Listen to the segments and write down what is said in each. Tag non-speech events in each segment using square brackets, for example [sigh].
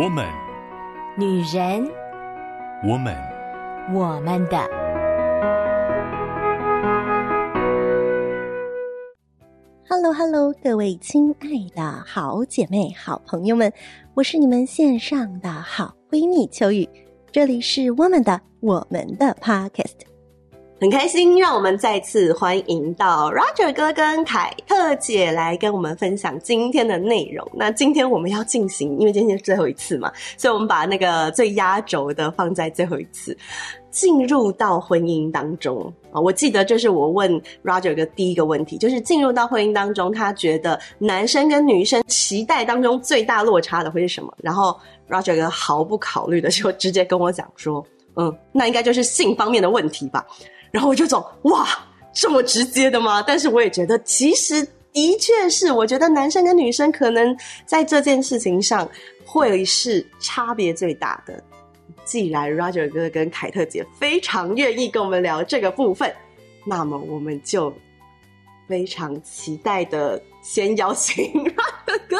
我们，女人，我们，我们的。Hello，Hello，各位亲爱的好姐妹、好朋友们，我是你们线上的好闺蜜秋雨，这里是我们的我们的 Podcast。很开心，让我们再次欢迎到 Roger 哥跟凯特姐来跟我们分享今天的内容。那今天我们要进行，因为今天是最后一次嘛，所以我们把那个最压轴的放在最后一次，进入到婚姻当中啊。我记得就是我问 Roger 哥第一个问题，就是进入到婚姻当中，他觉得男生跟女生期待当中最大落差的会是什么？然后 Roger 哥毫不考虑的就直接跟我讲说，嗯，那应该就是性方面的问题吧。然后我就走，哇，这么直接的吗？但是我也觉得，其实的确是，我觉得男生跟女生可能在这件事情上会是差别最大的。既然 Roger 哥跟凯特姐非常愿意跟我们聊这个部分，那么我们就非常期待的先邀请 [laughs] Roger 哥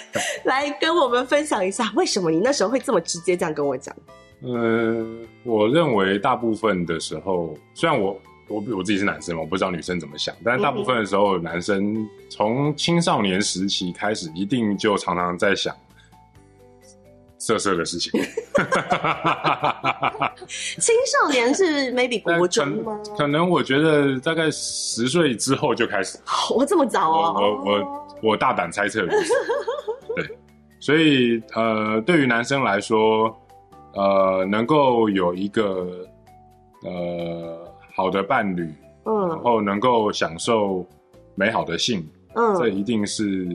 [laughs] 来跟我们分享一下，为什么你那时候会这么直接这样跟我讲。嗯，我认为大部分的时候，虽然我我我自己是男生嘛，我不知道女生怎么想，但是大部分的时候，男生从青少年时期开始，一定就常常在想色色的事情。[laughs] 青少年是 maybe [laughs] 国中吗？可，可能我觉得大概十岁之后就开始。我这么早啊？我我我大胆猜测。对，所以呃，对于男生来说。呃，能够有一个呃好的伴侣，嗯，然后能够享受美好的性，嗯，这一定是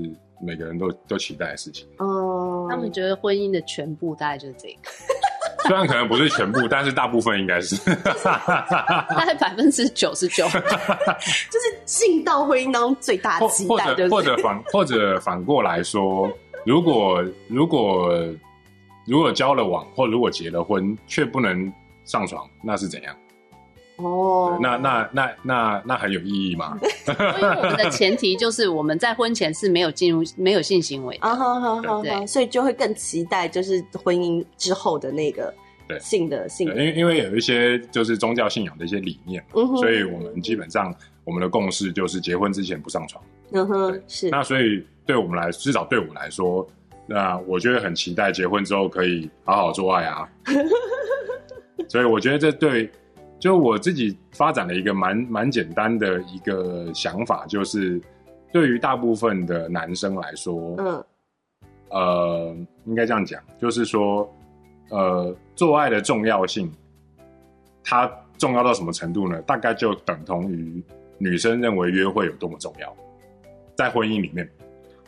每个人都都期待的事情。哦、嗯，他们觉得婚姻的全部大概就是这个，[laughs] 虽然可能不是全部，但是大部分应该是，[laughs] 大概百分之九十九，[laughs] 就是进到婚姻当中最大的期待，或者或者反或者反过来说，如果如果。如果交了往，或如果结了婚，却不能上床，那是怎样？哦、oh.，那那那那那很有意义吗？因为我们的前提就是我们在婚前是没有进入没有性行为的，啊好好好，对，所以就会更期待就是婚姻之后的那个性的性的。因为因为有一些就是宗教信仰的一些理念，嗯哼，所以我们基本上我们的共识就是结婚之前不上床。嗯哼，是。那所以对我们来，至少对我们来说。那我觉得很期待结婚之后可以好好做爱啊，[laughs] 所以我觉得这对，就我自己发展了一个蛮蛮简单的一个想法，就是对于大部分的男生来说，嗯，呃，应该这样讲，就是说，呃，做爱的重要性，它重要到什么程度呢？大概就等同于女生认为约会有多么重要，在婚姻里面。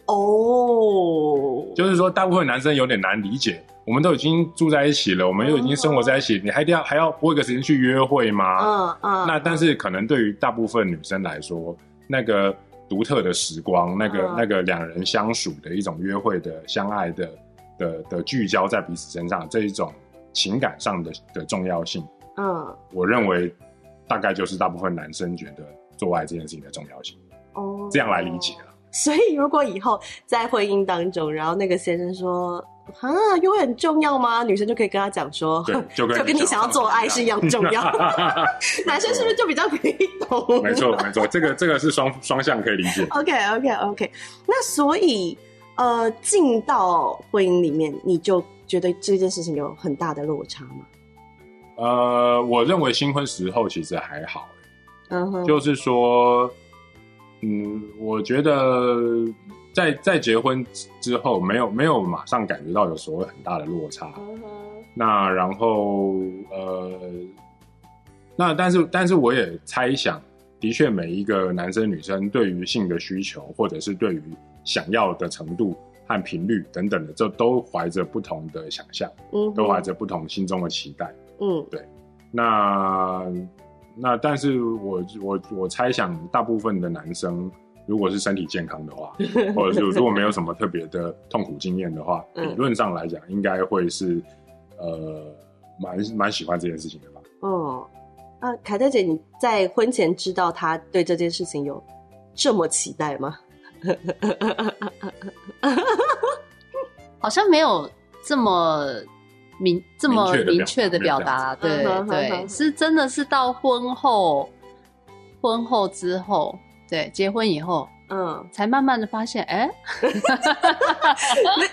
哦、oh.，就是说，大部分男生有点难理解。我们都已经住在一起了，我们又已经生活在一起，uh. 你还一定要还要拨一个时间去约会吗？嗯、uh、嗯 -uh.。那但是可能对于大部分女生来说，那个独特的时光，那个、uh. 那个两人相处的一种约会的相爱的的的聚焦在彼此身上这一种情感上的的重要性，嗯、uh 我认为大概就是大部分男生觉得做爱这件事情的重要性。哦、uh 这样来理解了。所以，如果以后在婚姻当中，然后那个先生说：“啊，约会很重要吗？”女生就可以跟他讲说：“ [laughs] 就跟你想要做爱是一样 [laughs] 重要。”男生是不是就比较可以懂？[laughs] 没错，没错，这个这个是双双向可以理解。OK，OK，OK。Okay, okay, okay. 那所以，呃，进到婚姻里面，你就觉得这件事情有很大的落差吗？呃，我认为新婚时候其实还好。嗯哼，就是说。嗯，我觉得在在结婚之后，没有没有马上感觉到有所谓很大的落差。Uh. 那然后呃，那但是但是我也猜想，的确每一个男生女生对于性的需求，或者是对于想要的程度和频率等等的，这都怀着不同的想象，嗯、uh 都怀着不同心中的期待。嗯、uh 对，那。那但是我我我猜想，大部分的男生，如果是身体健康的话，或者是如果没有什么特别的痛苦经验的话，理论上来讲，应该会是呃蛮蛮喜欢这件事情的吧。哦，啊，凯特姐，你在婚前知道他对这件事情有这么期待吗？[laughs] 好像没有这么明这么明确的表达，对对，是真的是到婚后，婚后之后，对，结婚以后。嗯，才慢慢的发现，哎、[laughs] 欸，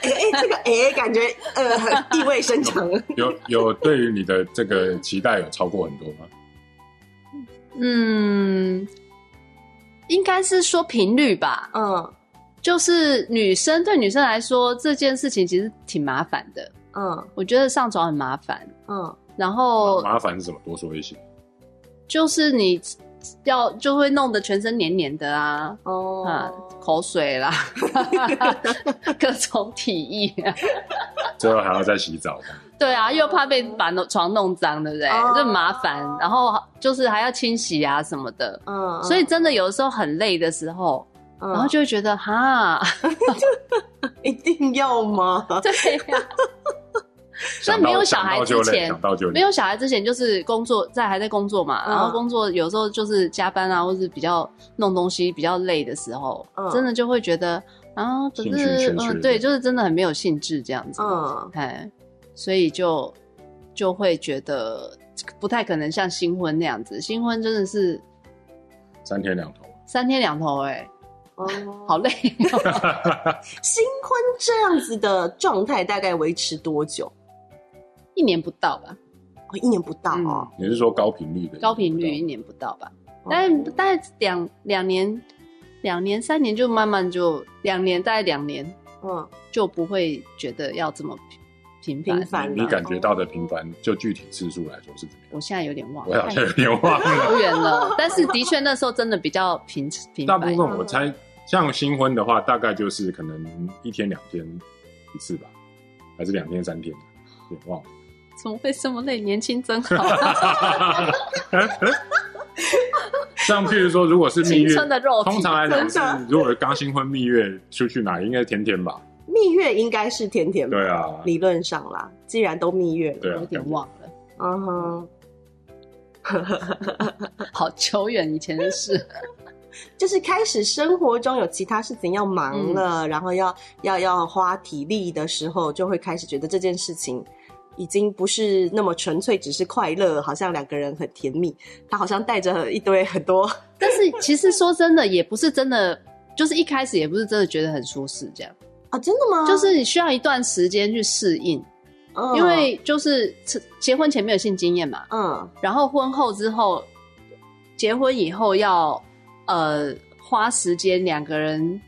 哎、欸，这个哎、欸，感觉呃 [laughs] 意味深长。有有对于你的这个期待有超过很多吗？嗯，应该是说频率吧。嗯，就是女生对女生来说这件事情其实挺麻烦的。嗯，我觉得上床很麻烦。嗯，然后麻烦是什么？多说一些。就是你。要就会弄得全身黏黏的啊，哦、啊，口水啦，[laughs] 各种体液、啊，最后还要再洗澡。[laughs] 对啊，又怕被把床弄脏，对不对？哦、就麻烦，然后就是还要清洗啊什么的。嗯，所以真的有的时候很累的时候，嗯、然后就会觉得哈，[laughs] 一定要吗？对呀、啊。[laughs] 所以没有小孩之前，没有小孩之前就是工作，在还在工作嘛，然后工作有时候就是加班啊，或是比较弄东西比较累的时候，真的就会觉得啊，可是嗯，对，就是真的很没有兴致这样子，嗯，哎，所以就就会觉得不太可能像新婚那样子，新婚真的是三天两头，三天两头，哎，哦，[laughs] 好累。[laughs] 新婚这样子的状态大概维持多久？一年不到吧，哦，一年不到哦。你是说高频率的？高频率一年不到吧？但大概两两年、两年、三年就慢慢就两年，大概两年，嗯，就不会觉得要这么频频繁。你感觉到的频繁，就具体次数来说是怎么样？我现在有点忘了，我好像有点忘了，久远了。但是的确那时候真的比较频频繁。大部分我猜，像新婚的话，大概就是可能一天两天一次吧，还是两天三天？有点忘了。怎么会这么累？年轻真好。[laughs] 像譬如说，如果是蜜月，通常来讲是，如果刚新婚蜜月出去哪里，应该是甜甜吧？蜜月应该是甜甜吧？对啊，理论上啦，既然都蜜月了，啊，有点忘了。嗯哼，[laughs] 好久远以前的事，[laughs] 就是开始生活中有其他事情要忙了，嗯、然后要要要花体力的时候，就会开始觉得这件事情。已经不是那么纯粹，只是快乐，好像两个人很甜蜜。他好像带着一堆很多，[laughs] 但是其实说真的，也不是真的，就是一开始也不是真的觉得很舒适这样 [laughs] 啊？真的吗？就是你需要一段时间去适应，嗯，因为就是结婚前没有性经验嘛，嗯，然后婚后之后，结婚以后要呃花时间两个人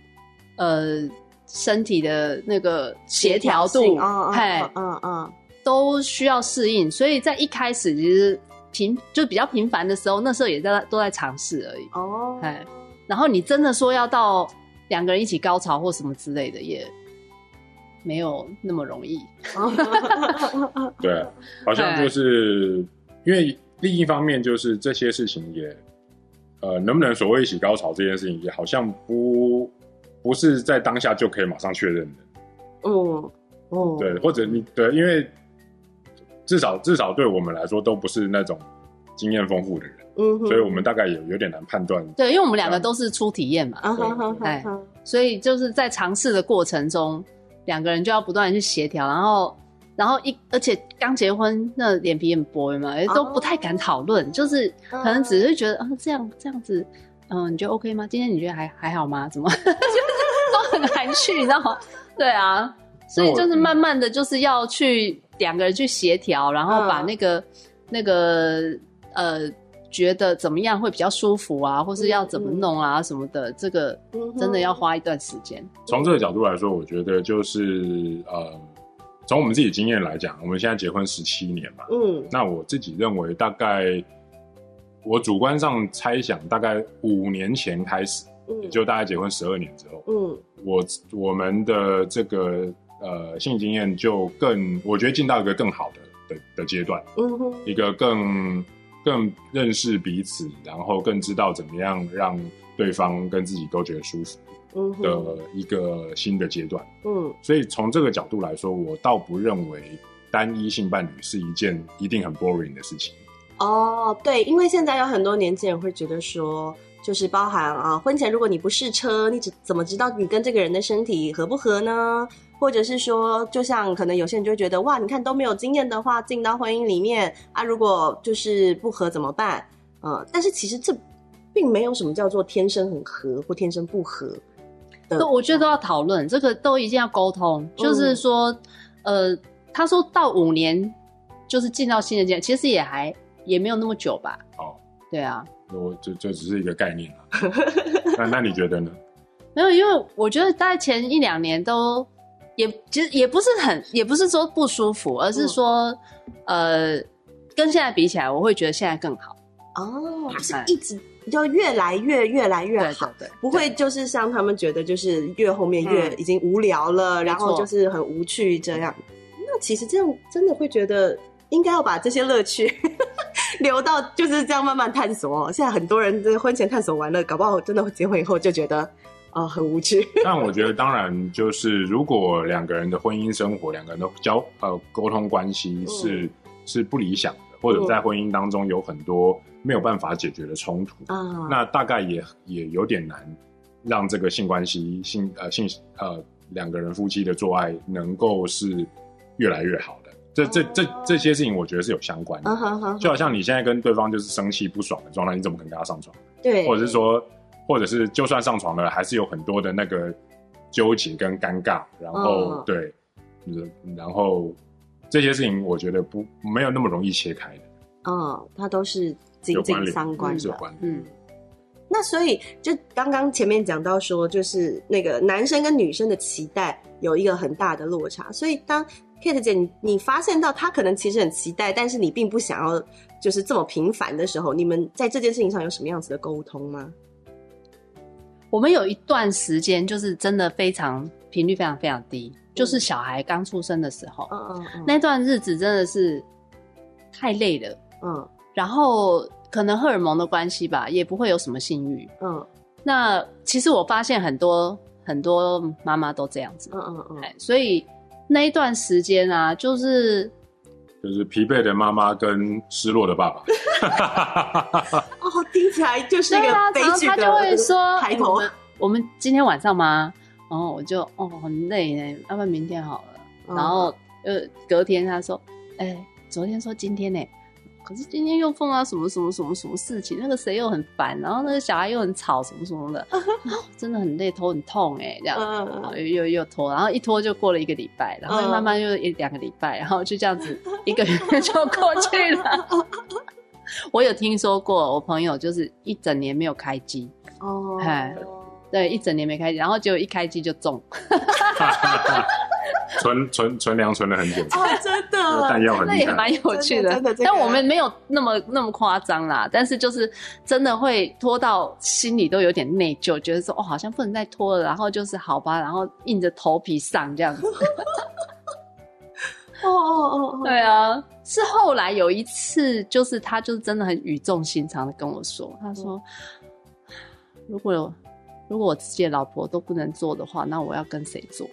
呃身体的那个协调度，嗯嗯嗯嗯。都需要适应，所以在一开始其实频就比较频繁的时候，那时候也在都在尝试而已。哦，哎，然后你真的说要到两个人一起高潮或什么之类的，也没有那么容易。[laughs] 对，好像就是因为另一方面，就是这些事情也呃，能不能所谓一起高潮这件事情，也好像不不是在当下就可以马上确认的。嗯哦，对，或者你对，因为。至少至少对我们来说都不是那种经验丰富的人，嗯，所以我们大概也有点难判断。对，因为我们两个都是初体验嘛，哎，所以就是在尝试的过程中，两个人就要不断的去协调，然后然后一而且刚结婚，那脸皮很薄嘛，也都不太敢讨论，就是可能只是觉得啊这样这样子，嗯，你觉得 OK 吗？今天你觉得还还好吗？怎么 [laughs] 都很含蓄，你知道吗？对啊，所以就是慢慢的就是要去。两个人去协调，然后把那个、嗯、那个呃，觉得怎么样会比较舒服啊，或是要怎么弄啊、嗯、什么的，这个真的要花一段时间。从这个角度来说，我觉得就是呃，从我们自己经验来讲，我们现在结婚十七年嘛，嗯，那我自己认为大概我主观上猜想，大概五年前开始，嗯，就大概结婚十二年之后，嗯，我我们的这个。呃，性经验就更，我觉得进到一个更好的的的阶段，嗯哼，一个更更认识彼此，然后更知道怎么样让对方跟自己都觉得舒服，嗯哼，的一个新的阶段，嗯，所以从这个角度来说，我倒不认为单一性伴侣是一件一定很 boring 的事情。哦，对，因为现在有很多年轻人会觉得说，就是包含啊，婚前如果你不试车，你怎怎么知道你跟这个人的身体合不合呢？或者是说，就像可能有些人就会觉得，哇，你看都没有经验的话，进到婚姻里面啊，如果就是不合怎么办？嗯，但是其实这并没有什么叫做天生很合或天生不合。都我觉得都要讨论，这个都一定要沟通。就是说，嗯、呃，他说到五年就是进到新的阶段，其实也还也没有那么久吧。哦，对啊，我这这只是一个概念 [laughs] 那那你觉得呢？[laughs] 没有，因为我觉得大概前一两年都也其实也不是很，也不是说不舒服，而是说，嗯、呃，跟现在比起来，我会觉得现在更好。哦，就是一直就越来越越来越好，对，对，对，不会就是像他们觉得就是越后面越已经无聊了，嗯、然后就是很无趣这样。那其实这样真的会觉得应该要把这些乐趣 [laughs] 留到就是这样慢慢探索。哦现在很多人这婚前探索完了，搞不好真的结婚以后就觉得。啊、哦，很无趣。[laughs] 但我觉得，当然就是，如果两个人的婚姻生活，两个人的交呃沟通关系是、嗯、是不理想的，或者在婚姻当中有很多没有办法解决的冲突，嗯、那大概也也有点难让这个性关系性呃性呃两个人夫妻的做爱能够是越来越好的。这这这这些事情，我觉得是有相关的。嗯、就好像你现在跟对方就是生气不爽的状态，你怎么可能跟他上床？对，或者是说。或者是就算上床了，还是有很多的那个纠结跟尴尬，然后、嗯、对，然后这些事情我觉得不没有那么容易切开的。嗯，它都是紧紧相关的。是。嗯，那所以就刚刚前面讲到说，就是那个男生跟女生的期待有一个很大的落差，所以当 Kate 姐你你发现到他可能其实很期待，但是你并不想要就是这么频繁的时候，你们在这件事情上有什么样子的沟通吗？我们有一段时间就是真的非常频率非常非常低，嗯、就是小孩刚出生的时候，嗯嗯嗯，那段日子真的是太累了，嗯，然后可能荷尔蒙的关系吧，也不会有什么性欲，嗯，那其实我发现很多很多妈妈都这样子，嗯嗯嗯，所以那一段时间啊，就是。就是疲惫的妈妈跟失落的爸爸，[laughs] 哦，听起来就是一个悲剧的开头。他就会说：“欸、我们我们今天晚上吗？”然后我就哦很累呢，要不然明天好了。嗯、然后呃隔天他说：“哎、欸，昨天说今天呢。”可是今天又碰到什么什么什么什么事情，那个谁又很烦，然后那个小孩又很吵，什么什么的，[laughs] 真的很累，头很痛哎，这样，又又又拖，然后一拖就过了一个礼拜，然后慢慢又一两个礼拜，然后就这样子一个月就过去了。[laughs] 我有听说过，我朋友就是一整年没有开机。哦，哎，对，一整年没开机，然后结果一开机就中。存存存粮存了很久哦，真的，弹药很厉害，那也蛮有趣的。真的，但我们没有那么那么夸张啦。但是就是真的会拖到心里都有点内疚，觉得说哦，好像不能再拖了。然后就是好吧，然后硬着头皮上这样子。[laughs] 哦哦哦，对啊，是后来有一次，就是他就是真的很语重心长的跟我说，他说，如果如果我自己的老婆都不能做的话，那我要跟谁做？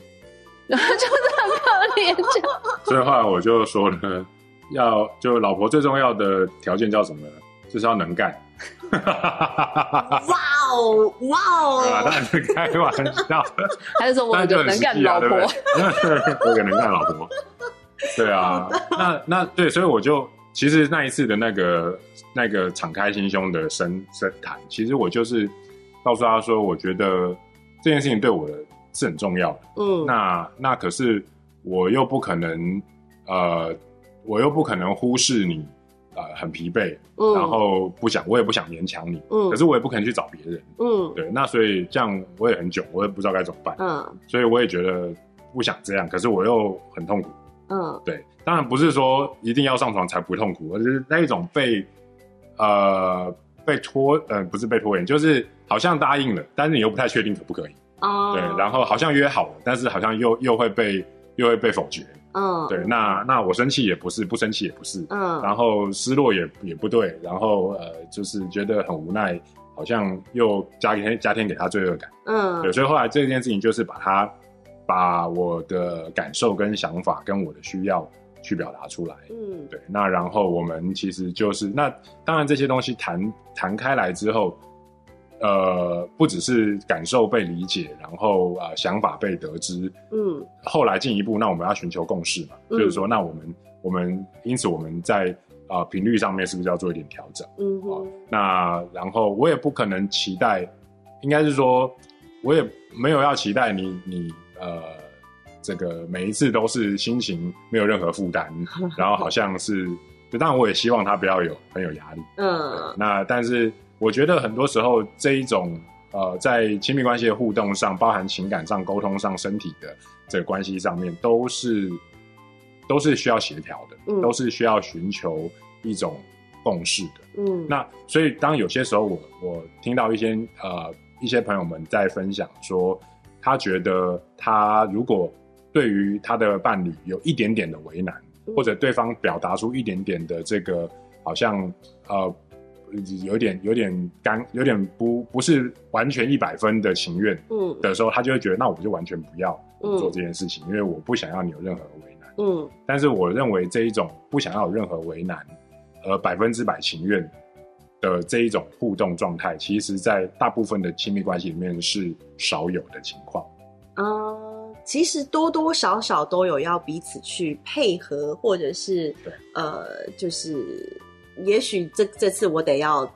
然 [laughs] 后就是很可怜，就 [laughs] 所以后来我就说呢，要就老婆最重要的条件叫什么呢？就是要能干。哇哦，哇哦！[laughs] 啊，当然是开玩笑。还是说我就能干老婆？我给能干老婆。对啊，那那对，所以我就其实那一次的那个那个敞开心胸的深深谈，其实我就是告诉他说，我觉得这件事情对我的。是很重要的，嗯，那那可是我又不可能，呃，我又不可能忽视你，呃，很疲惫，嗯，然后不想，我也不想勉强你，嗯，可是我也不可能去找别人，嗯，对，那所以这样我也很囧，我也不知道该怎么办，嗯，所以我也觉得不想这样，可是我又很痛苦，嗯，对，当然不是说一定要上床才不痛苦，而是那一种被，呃，被拖，呃，不是被拖延，就是好像答应了，但是你又不太确定可不可以。哦，对，然后好像约好了，但是好像又又会被又会被否决。嗯，对，那那我生气也不是，不生气也不是。嗯，然后失落也也不对，然后呃，就是觉得很无奈，好像又加添加添给他罪恶感。嗯，对，所以后来这件事情就是把他把我的感受跟想法跟我的需要去表达出来。嗯，对，那然后我们其实就是那当然这些东西谈谈开来之后。呃，不只是感受被理解，然后呃，想法被得知，嗯，后来进一步，那我们要寻求共识嘛，嗯、就是说，那我们我们因此我们在啊频率上面是不是要做一点调整？嗯哼、呃，那然后我也不可能期待，应该是说，我也没有要期待你你呃，这个每一次都是心情没有任何负担，[laughs] 然后好像是，当然我也希望他不要有很有压力，嗯，那但是。我觉得很多时候这一种呃，在亲密关系的互动上，包含情感上、沟通上、身体的这个关系上面，都是都是需要协调的，嗯，都是需要寻求一种共识的。嗯，那所以当有些时候我我听到一些呃一些朋友们在分享说，他觉得他如果对于他的伴侣有一点点的为难，或者对方表达出一点点的这个好像呃。有点有点干，有点不不是完全一百分的情愿，嗯，的时候，他就会觉得，那我就完全不要做这件事情，嗯，因为我不想要你有任何为难，嗯。但是我认为这一种不想要有任何为难，而百分之百情愿的这一种互动状态，其实在大部分的亲密关系里面是少有的情况。嗯，其实多多少少都有要彼此去配合，或者是呃，就是。也许这这次我得要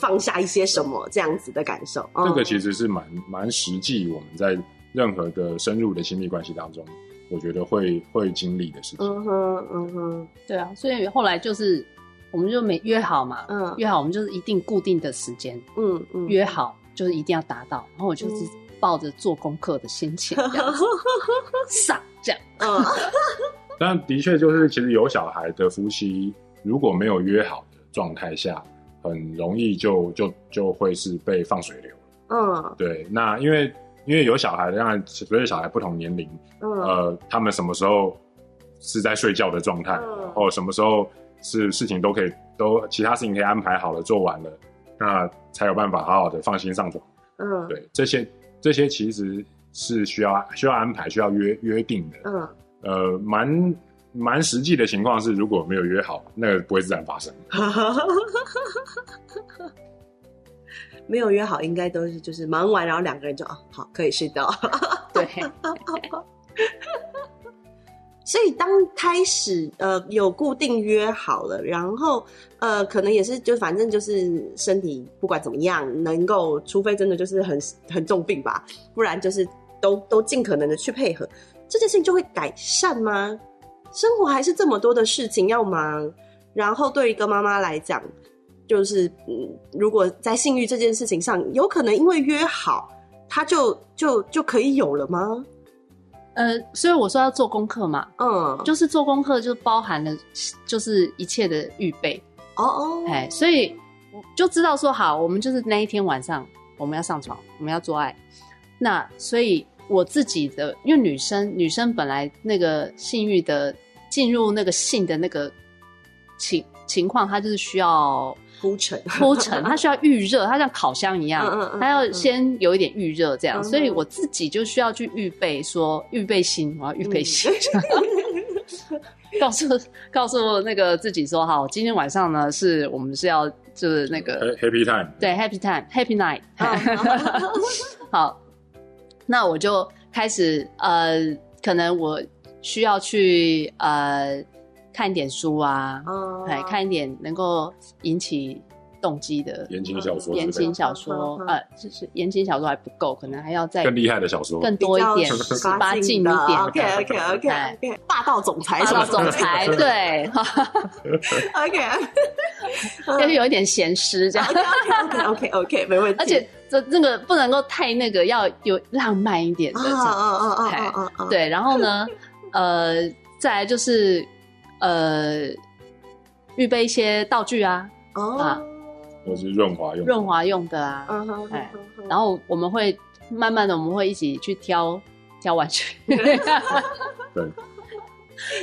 放下一些什么这样子的感受。这个其实是蛮蛮实际，我们在任何的深入的亲密关系当中，我觉得会会经历的事情。嗯哼，嗯哼，对啊，所以后来就是我们就没约好嘛，嗯，约好我们就是一定固定的时间，嗯嗯，约好就是一定要达到，然后我就是抱着做功课的心情 [laughs] 这样子上这样，嗯，[laughs] 但的确就是其实有小孩的夫妻。如果没有约好的状态下，很容易就就就会是被放水流。嗯，对。那因为因为有小孩的，当然随着小孩不同年龄，嗯，呃，他们什么时候是在睡觉的状态，嗯，然后什么时候是事情都可以都其他事情可以安排好了做完了，那才有办法好好的放心上床。嗯，对，这些这些其实是需要需要安排需要约约定的。嗯，呃，蛮。蛮实际的情况是，如果没有约好，那个不会自然发生。[laughs] 没有约好，应该都是就是忙完，然后两个人就哦，好，可以睡觉。对。[laughs] 所以当开始呃有固定约好了，然后呃可能也是就反正就是身体不管怎么样，能够除非真的就是很很重病吧，不然就是都都尽可能的去配合，这件事情就会改善吗？生活还是这么多的事情要忙，然后对一个妈妈来讲，就是嗯，如果在性欲这件事情上，有可能因为约好，他就就就可以有了吗？呃，所以我说要做功课嘛，嗯，就是做功课就包含了就是一切的预备，哦哦，哎，所以就知道说好，我们就是那一天晚上我们要上床，我们要做爱，那所以我自己的，因为女生女生本来那个性欲的。进入那个性的那个情情况，它就是需要铺陈。铺陈，它需要预热，它像烤箱一样，它要先有一点预热，这样，所以我自己就需要去预备，说预备心，我要预备心，[laughs] 告诉告诉那个自己说，好，今天晚上呢，是我们是要就是那个 happy time，对，happy time，happy night，[laughs] 好，那我就开始呃，可能我。需要去呃看一点书啊，哎、嗯，看一点能够引起动机的言情小说，言情小说，呃，就是言情小说还不够，可能还要再更厉害的小说，更多一点，十八禁一点，OK OK OK，霸道总裁，霸道总裁，对，OK，要有一点。闲诗这样，OK OK OK，没问题，而且这这个不能够太那个，要有浪漫一点的，啊啊啊啊啊，对，然后呢？呃，再来就是，呃，预备一些道具啊，哦、啊，都是润滑用，润滑用的啊，嗯哼，哎，然后我们会慢慢的，我们会一起去挑挑玩具，[laughs] 对，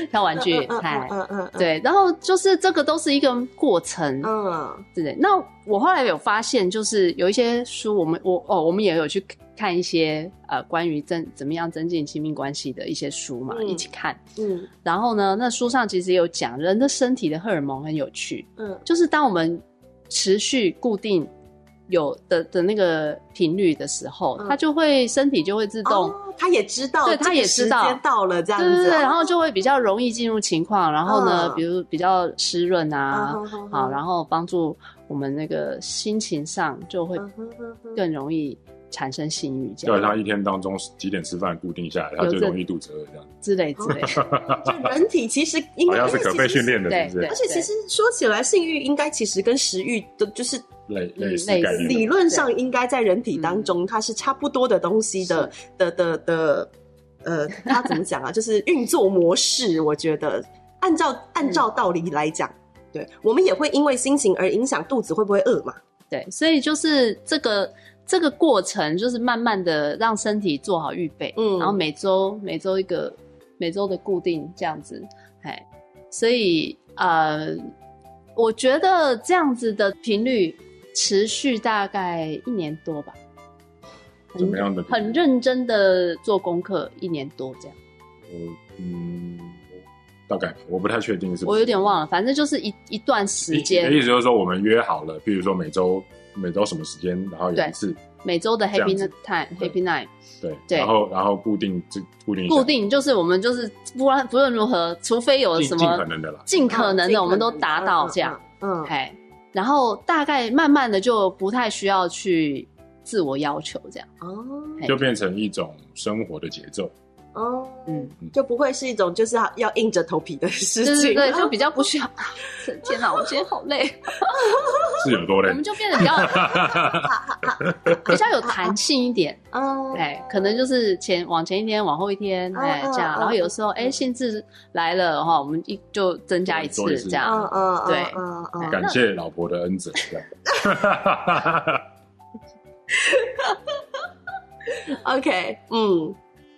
挑玩具，哎，嗯嗯，对，然后就是这个都是一个过程，嗯，对，那我后来有发现，就是有一些书，我们我哦，我们也有去。看一些呃关于增怎么样增进亲密关系的一些书嘛，嗯、一起看。嗯，然后呢，那书上其实有讲人的身体的荷尔蒙很有趣。嗯，就是当我们持续固定有的的那个频率的时候，它就会身体就会自动，它也知道，对，它也知道到了这样子，对对对，然后就会比较容易进入情况，然后呢，比如比较湿润啊，好，然后帮助我们那个心情上就会更容易产生性欲，这样。对，他一天当中几点吃饭固定下来，他就容易肚子饿这样之类之类。[laughs] 就人体其实应该是可被训练的，对对，而且其实说起来，性欲应该其实跟食欲的就是。类类似，理论上应该在人体当中，它是差不多的东西的的的的，呃，它怎么讲啊？[laughs] 就是运作模式，我觉得按照按照道理来讲，对，我们也会因为心情而影响肚子会不会饿嘛？对，所以就是这个这个过程，就是慢慢的让身体做好预备，嗯，然后每周每周一个每周的固定这样子，哎，所以呃，我觉得这样子的频率。持续大概一年多吧，怎么样的？很认真的做功课，一年多这样。我嗯，大概我不太确定是不是，我有点忘了，反正就是一一段时间。的意思就是说，我们约好了，比如说每周每周什么时间，然后有一次每周的 Happy Time，Happy Night，对对，然后然后固定这固定固定就是我们就是不论不论如何，除非有什么尽可能的啦，尽可能的我们都达到这样，嗯，嘿。然后大概慢慢的就不太需要去自我要求这样哦，就变成一种生活的节奏哦，嗯，就不会是一种就是要要硬着头皮的事情，对对对，就比较不需要。[laughs] 天哪，我今天好累，是有多累？我们就变得比较比较有弹性一点。[laughs] 哦，对，可能就是前往前一天，往后一天，哎，这样。然后有时候哎兴致来了哈，我们一就增加一次。这样，嗯嗯，对，感谢老婆的恩泽，这样。OK，嗯，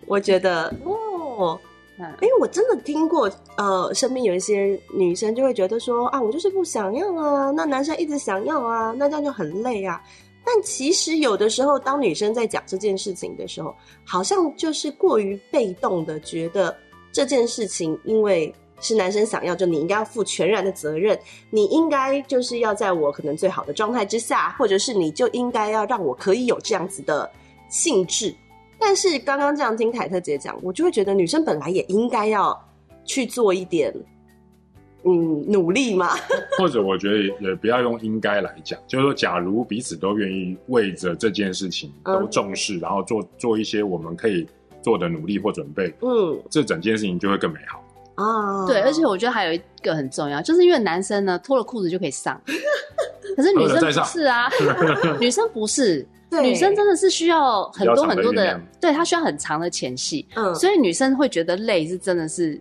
我觉得哦，哎、欸，我真的听过，呃，身边有一些女生就会觉得说啊，我就是不想要啊，那男生一直想要啊，那这样就很累啊。但其实有的时候，当女生在讲这件事情的时候，好像就是过于被动的，觉得这件事情因为是男生想要，就你应该要负全然的责任，你应该就是要在我可能最好的状态之下，或者是你就应该要让我可以有这样子的兴致。但是刚刚这样听凯特姐讲，我就会觉得女生本来也应该要去做一点，嗯，努力嘛。[laughs] 或者我觉得也不要用应该来讲，就是说，假如彼此都愿意为着这件事情都重视，嗯、然后做做一些我们可以做的努力或准备，嗯，这整件事情就会更美好啊。对，而且我觉得还有一个很重要，就是因为男生呢脱了裤子就可以上，[laughs] 可是女生不是啊，[laughs] 女生不是。对。女生真的是需要很多很多的，对，她需要很长的前戏，嗯，所以女生会觉得累是真的是，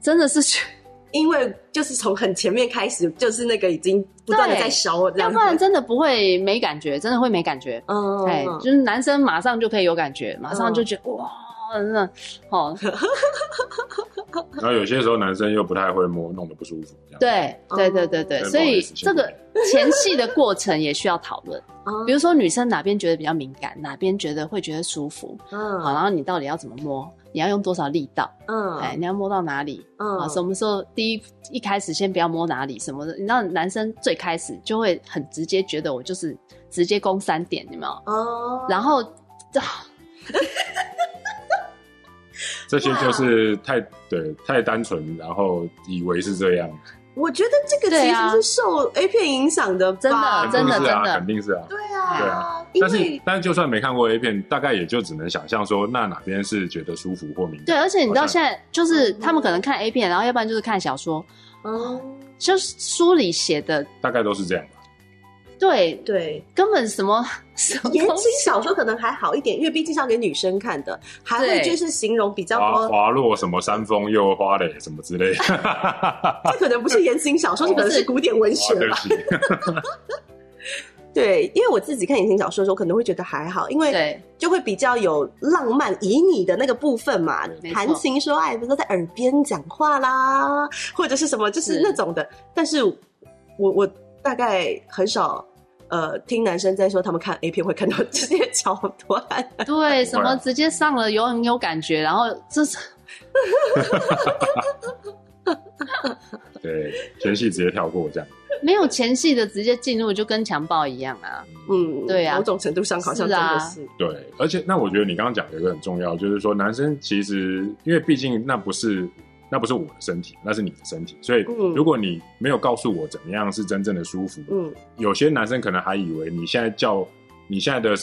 真的是，[laughs] 因为就是从很前面开始，就是那个已经不断的在烧，要不然真的不会没感觉，真的会没感觉，嗯，哎，就是男生马上就可以有感觉，马上就觉得、嗯、哇。真的好，[laughs] 然后有些时候男生又不太会摸，弄得不舒服。对对对对对，所以这个 [laughs] 前戏的过程也需要讨论。比如说女生哪边觉得比较敏感，哪边觉得会觉得舒服，嗯，好，然后你到底要怎么摸？你要用多少力道？嗯，哎，你要摸到哪里？嗯，啊，什么时候第一一开始先不要摸哪里什么的？你知道男生最开始就会很直接觉得我就是直接攻三点，有没有？哦，然后 [laughs] 这。些就是太对太单纯，然后以为是这样。我觉得这个其实是受 A 片影响的，真的，真的，真的，肯定是啊。对啊，对啊。但是，但是，就算没看过 A 片，大概也就只能想象说，那哪边是觉得舒服或敏感。对，而且你知道，现在就是他们可能看 A 片，然后要不然就是看小说，嗯，就是书里写的，大概都是这样吧。对对，根本什么 [laughs] 言情小说可能还好一点，因为毕竟是要给女生看的，还会就是形容比较多滑落什么山峰又花蕾什么之类的。[laughs] [laughs] 这可能不是言情小说，这可能是古典文学吧。对，因为我自己看言情小说的时候，可能会觉得还好，因为就会比较有浪漫旖旎的那个部分嘛，谈情说爱，比如说在耳边讲话啦，或者是什么，就是那种的。是但是我我大概很少。呃，听男生在说他们看 A 片会看到这些桥段，[laughs] 对，[laughs] 什么直接上了有很有感觉，然后这是，[laughs] 对，前戏直接跳过这样，没有前戏的直接进入就跟强暴一样啊。嗯，对啊，某种程度上好像真的是。是。啊、对，而且那我觉得你刚刚讲的一个很重要，就是说男生其实因为毕竟那不是那不是我的身体，那是你的身体，所以如果你没有告诉我怎么样是真正的舒服，嗯，有些男生可能还以为你现在叫你现在的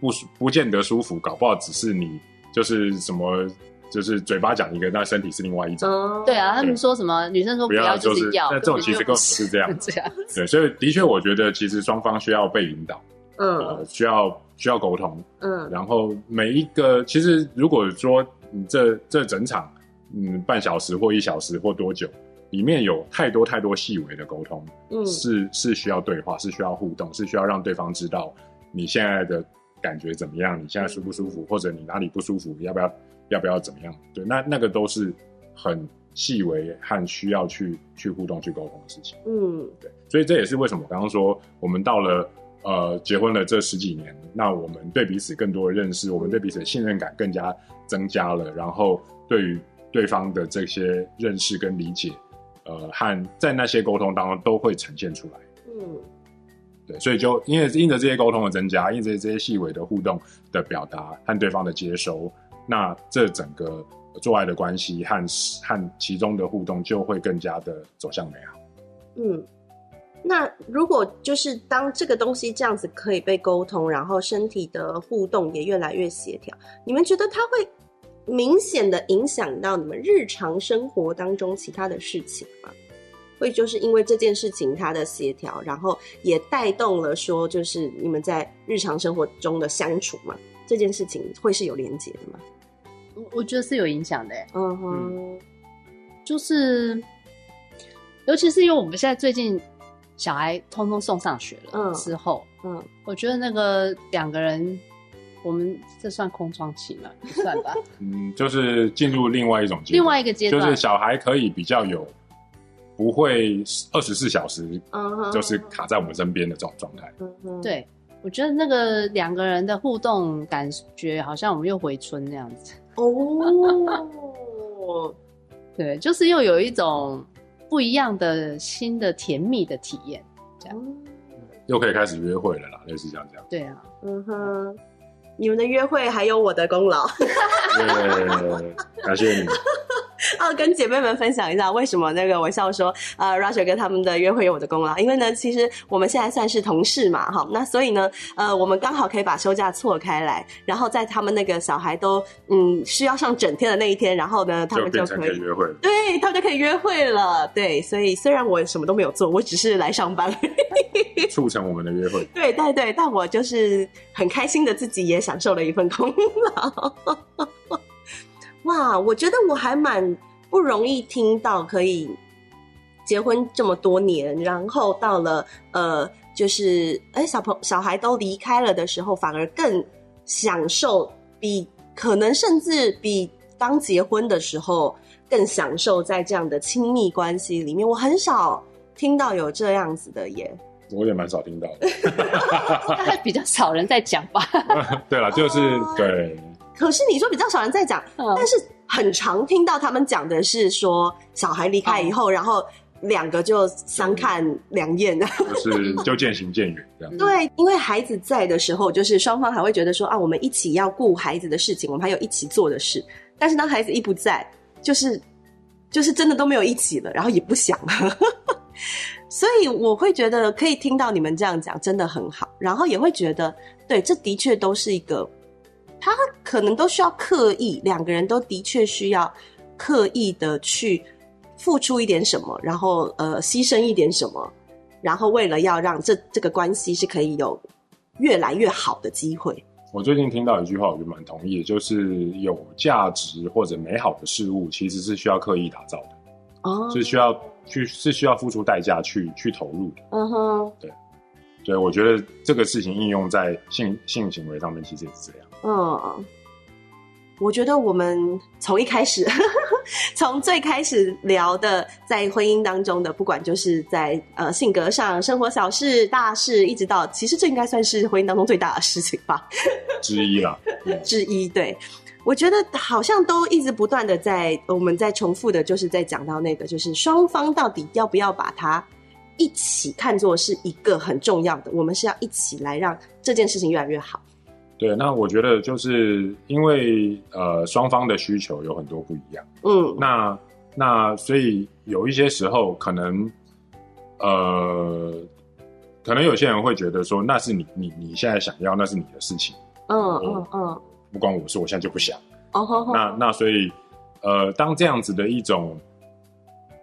不不见得舒服，搞不好只是你就是什么。就是嘴巴讲一个，但身体是另外一种。对啊，他们说什么女生说不要就是要，那这种其实更不是这样。[laughs] 这样对，所以的确，我觉得其实双方需要被引导，嗯，需要需要沟通，嗯，然后每一个其实如果说你这这整场嗯半小时或一小时或多久，里面有太多太多细微的沟通，嗯，是是需要对话，是需要互动，是需要让对方知道你现在的感觉怎么样，你现在舒不舒服，或者你哪里不舒服，要不要？要不要怎么样？对，那那个都是很细微和需要去去互动、去沟通的事情。嗯，对，所以这也是为什么我刚刚说，我们到了呃结婚了这十几年，那我们对彼此更多的认识，我们对彼此的信任感更加增加了，然后对于对方的这些认识跟理解，呃，和在那些沟通当中都会呈现出来。嗯，对，所以就因为因着这些沟通的增加，因着这些细微的互动的表达和对方的接收。那这整个做爱的关系和和其中的互动就会更加的走向美好。嗯，那如果就是当这个东西这样子可以被沟通，然后身体的互动也越来越协调，你们觉得它会明显的影响到你们日常生活当中其他的事情吗？会就是因为这件事情它的协调，然后也带动了说就是你们在日常生活中的相处嘛？这件事情会是有连结的吗？我觉得是有影响的，嗯哼，就是，尤其是因为我们现在最近小孩通通送上学了之后，嗯，我觉得那个两个人，我们这算空窗期吗？不算吧，[laughs] 嗯，就是进入另外一种阶段，另外一个阶段，就是小孩可以比较有不会二十四小时，嗯，就是卡在我们身边的这种状态，对，我觉得那个两个人的互动感觉好像我们又回春那样子。哦，[laughs] 对，就是又有一种不一样的新的甜蜜的体验，这样，又可以开始约会了啦，类似这样这样。对啊，嗯哼，你们的约会还有我的功劳，[laughs] 感谢你。[laughs] 哦，跟姐妹们分享一下，为什么那个我笑说，呃，Roger 跟他们的约会有我的功劳？因为呢，其实我们现在算是同事嘛，哈，那所以呢，呃，我们刚好可以把休假错开来，然后在他们那个小孩都嗯需要上整天的那一天，然后呢，他们就可以，可以约会，对，他们就可以约会了，对，所以虽然我什么都没有做，我只是来上班，[laughs] 促成我们的约会，对对对，但我就是很开心的，自己也享受了一份功劳。哇，我觉得我还蛮不容易听到可以结婚这么多年，然后到了呃，就是哎，小朋小孩都离开了的时候，反而更享受，比可能甚至比刚结婚的时候更享受在这样的亲密关系里面。我很少听到有这样子的耶，我也蛮少听到的，大 [laughs] 概比较少人在讲吧。[laughs] 对了，就是、啊、对。可是你说比较少人在讲，嗯、但是很常听到他们讲的是说，小孩离开以后，嗯、然后两个就相看两厌，就是就渐行渐远这样。对，因为孩子在的时候，就是双方还会觉得说啊，我们一起要顾孩子的事情，我们还有一起做的事。但是当孩子一不在，就是就是真的都没有一起了，然后也不想了。[laughs] 所以我会觉得可以听到你们这样讲，真的很好。然后也会觉得，对，这的确都是一个。他可能都需要刻意，两个人都的确需要刻意的去付出一点什么，然后呃牺牲一点什么，然后为了要让这这个关系是可以有越来越好的机会。我最近听到一句话，我就蛮同意，就是有价值或者美好的事物，其实是需要刻意打造的，哦，是需要去是需要付出代价去去投入的。嗯哼，对，对我觉得这个事情应用在性性行为上面，其实也是这样。嗯，我觉得我们从一开始，[laughs] 从最开始聊的在婚姻当中的，不管就是在呃性格上、生活小事、大事，一直到其实这应该算是婚姻当中最大的事情吧，之一啦，[laughs] 之一。对，我觉得好像都一直不断的在我们在重复的，就是在讲到那个，就是双方到底要不要把它一起看作是一个很重要的，我们是要一起来让这件事情越来越好。对，那我觉得就是因为呃双方的需求有很多不一样，嗯，那那所以有一些时候可能呃可能有些人会觉得说那是你你你现在想要那是你的事情，嗯嗯嗯，不关我事，我现在就不想，哦那那所以呃当这样子的一种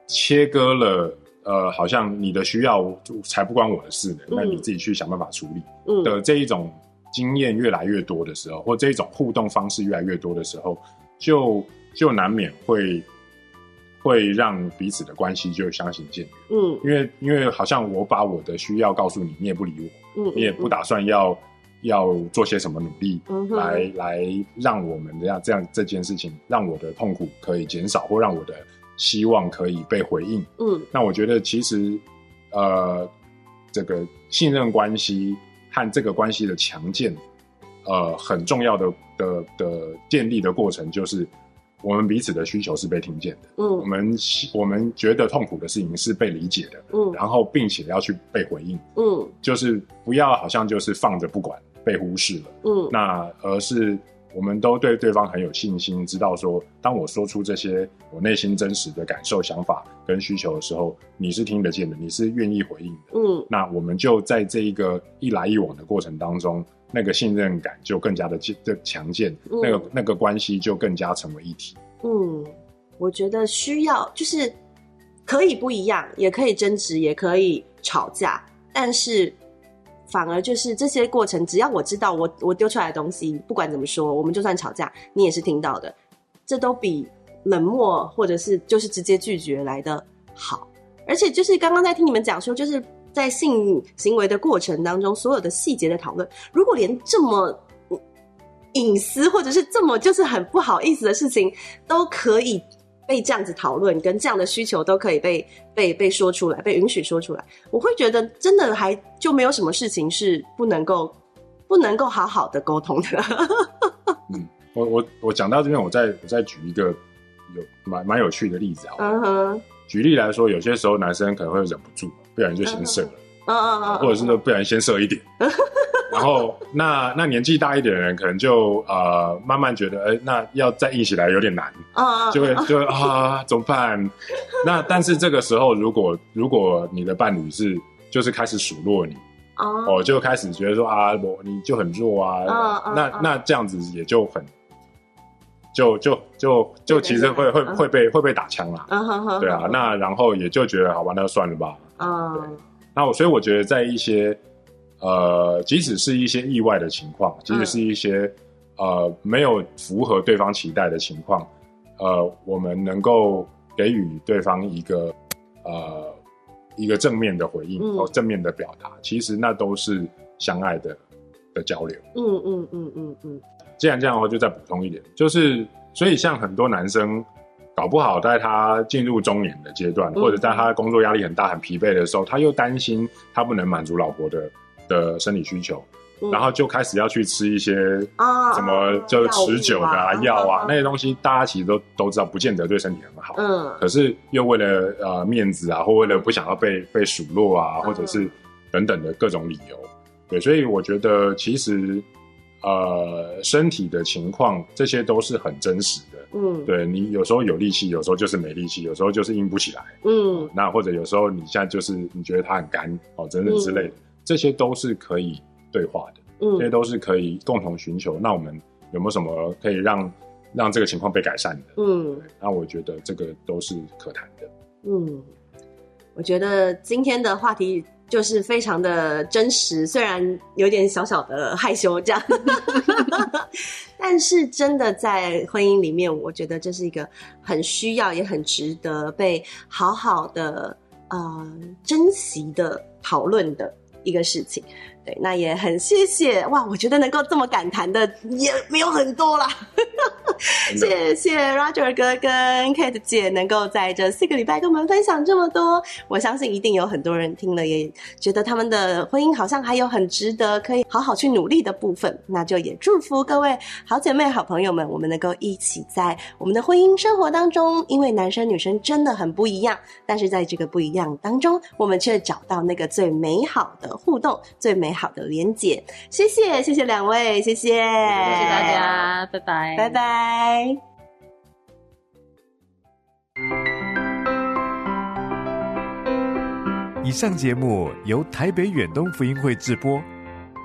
切割了呃好像你的需要才不关我的事呢，嗯，那你自己去想办法处理，嗯。的这一种。经验越来越多的时候，或这种互动方式越来越多的时候，就就难免会会让彼此的关系就相形见远。嗯，因为因为好像我把我的需要告诉你，你也不理我，嗯，你也不打算要要做些什么努力，嗯，来来让我们这样这样这件事情，让我的痛苦可以减少，或让我的希望可以被回应。嗯，那我觉得其实呃，这个信任关系。和这个关系的强健，呃，很重要的的的建立的过程，就是我们彼此的需求是被听见的。嗯，我们我们觉得痛苦的事情是被理解的。嗯，然后并且要去被回应。嗯，就是不要好像就是放着不管，被忽视了。嗯，那而是。我们都对对方很有信心，知道说，当我说出这些我内心真实的感受、想法跟需求的时候，你是听得见的，你是愿意回应的。嗯，那我们就在这一个一来一往的过程当中，那个信任感就更加的的强健，嗯、那个那个关系就更加成为一体。嗯，我觉得需要就是可以不一样，也可以争执，也可以吵架，但是。反而就是这些过程，只要我知道我我丢出来的东西，不管怎么说，我们就算吵架，你也是听到的，这都比冷漠或者是就是直接拒绝来的好。而且就是刚刚在听你们讲说，就是在性行为的过程当中，所有的细节的讨论，如果连这么隐私或者是这么就是很不好意思的事情都可以。被这样子讨论，跟这样的需求都可以被被被说出来，被允许说出来，我会觉得真的还就没有什么事情是不能够不能够好好的沟通的。[laughs] 嗯，我我我讲到这边，我再我再举一个有蛮蛮有趣的例子啊。嗯哼。举例来说，有些时候男生可能会忍不住，不然就先射了。嗯嗯嗯。或者是说，不然先射一点。[laughs] 然后，那那年纪大一点的人，可能就呃慢慢觉得，哎、欸，那要再硬起来有点难。啊，就会就会啊，怎么办？那但是这个时候，如果如果你的伴侣是就是开始数落你哦，哦，就开始觉得说啊，我你就很弱啊，那那这样子也就很就就就就其实会会会被会被打枪啦，对啊，那然后也就觉得好吧，那就算了吧，嗯，那我所以我觉得在一些。呃，即使是一些意外的情况，即使是一些、嗯、呃没有符合对方期待的情况，呃，我们能够给予对方一个呃一个正面的回应或、嗯、正面的表达，其实那都是相爱的的交流。嗯嗯嗯嗯嗯。既然这样的话，就再补充一点，就是所以像很多男生搞不好在他进入中年的阶段，嗯、或者在他工作压力很大、很疲惫的时候，他又担心他不能满足老婆的。的生理需求，嗯，然后就开始要去吃一些啊什么就是持久的啊药啊，啊那些东西，大家其实都都知道，不见得对身体很好。嗯，可是又为了呃面子啊，或为了不想要被被数落啊，或者是等等的各种理由，对，所以我觉得其实呃身体的情况这些都是很真实的。嗯，对，你有时候有力气，有时候就是没力气，有时候就是硬不起来。嗯，那或者有时候你现在就是你觉得它很干哦，等等之类的。嗯这些都是可以对话的，嗯，这些都是可以共同寻求。那我们有没有什么可以让让这个情况被改善的？嗯，那我觉得这个都是可谈的。嗯，我觉得今天的话题就是非常的真实，虽然有点小小的害羞这样 [laughs] [laughs] 但是真的在婚姻里面，我觉得这是一个很需要也很值得被好好的呃珍惜的讨论的。一个事情，对，那也很谢谢哇！我觉得能够这么敢谈的也没有很多啦，[laughs] 谢谢 Roger 哥跟 Kate 姐能够在这四个礼拜跟我们分享这么多，我相信一定有很多人听了也觉得他们的婚姻好像还有很值得可以好好去努力的部分，那就也祝福各位好姐妹、好朋友们，我们能够一起在我们的婚姻生活当中，因为男生女生真的很不一样，但是在这个不一样当中，我们却找到那个最美好的互动、最美好的连结。谢谢，谢谢两位，谢谢，谢谢大家，拜拜，拜拜。以上节目由台北远东福音会直播，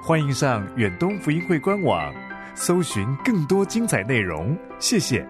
欢迎上远东福音会官网，搜寻更多精彩内容。谢谢。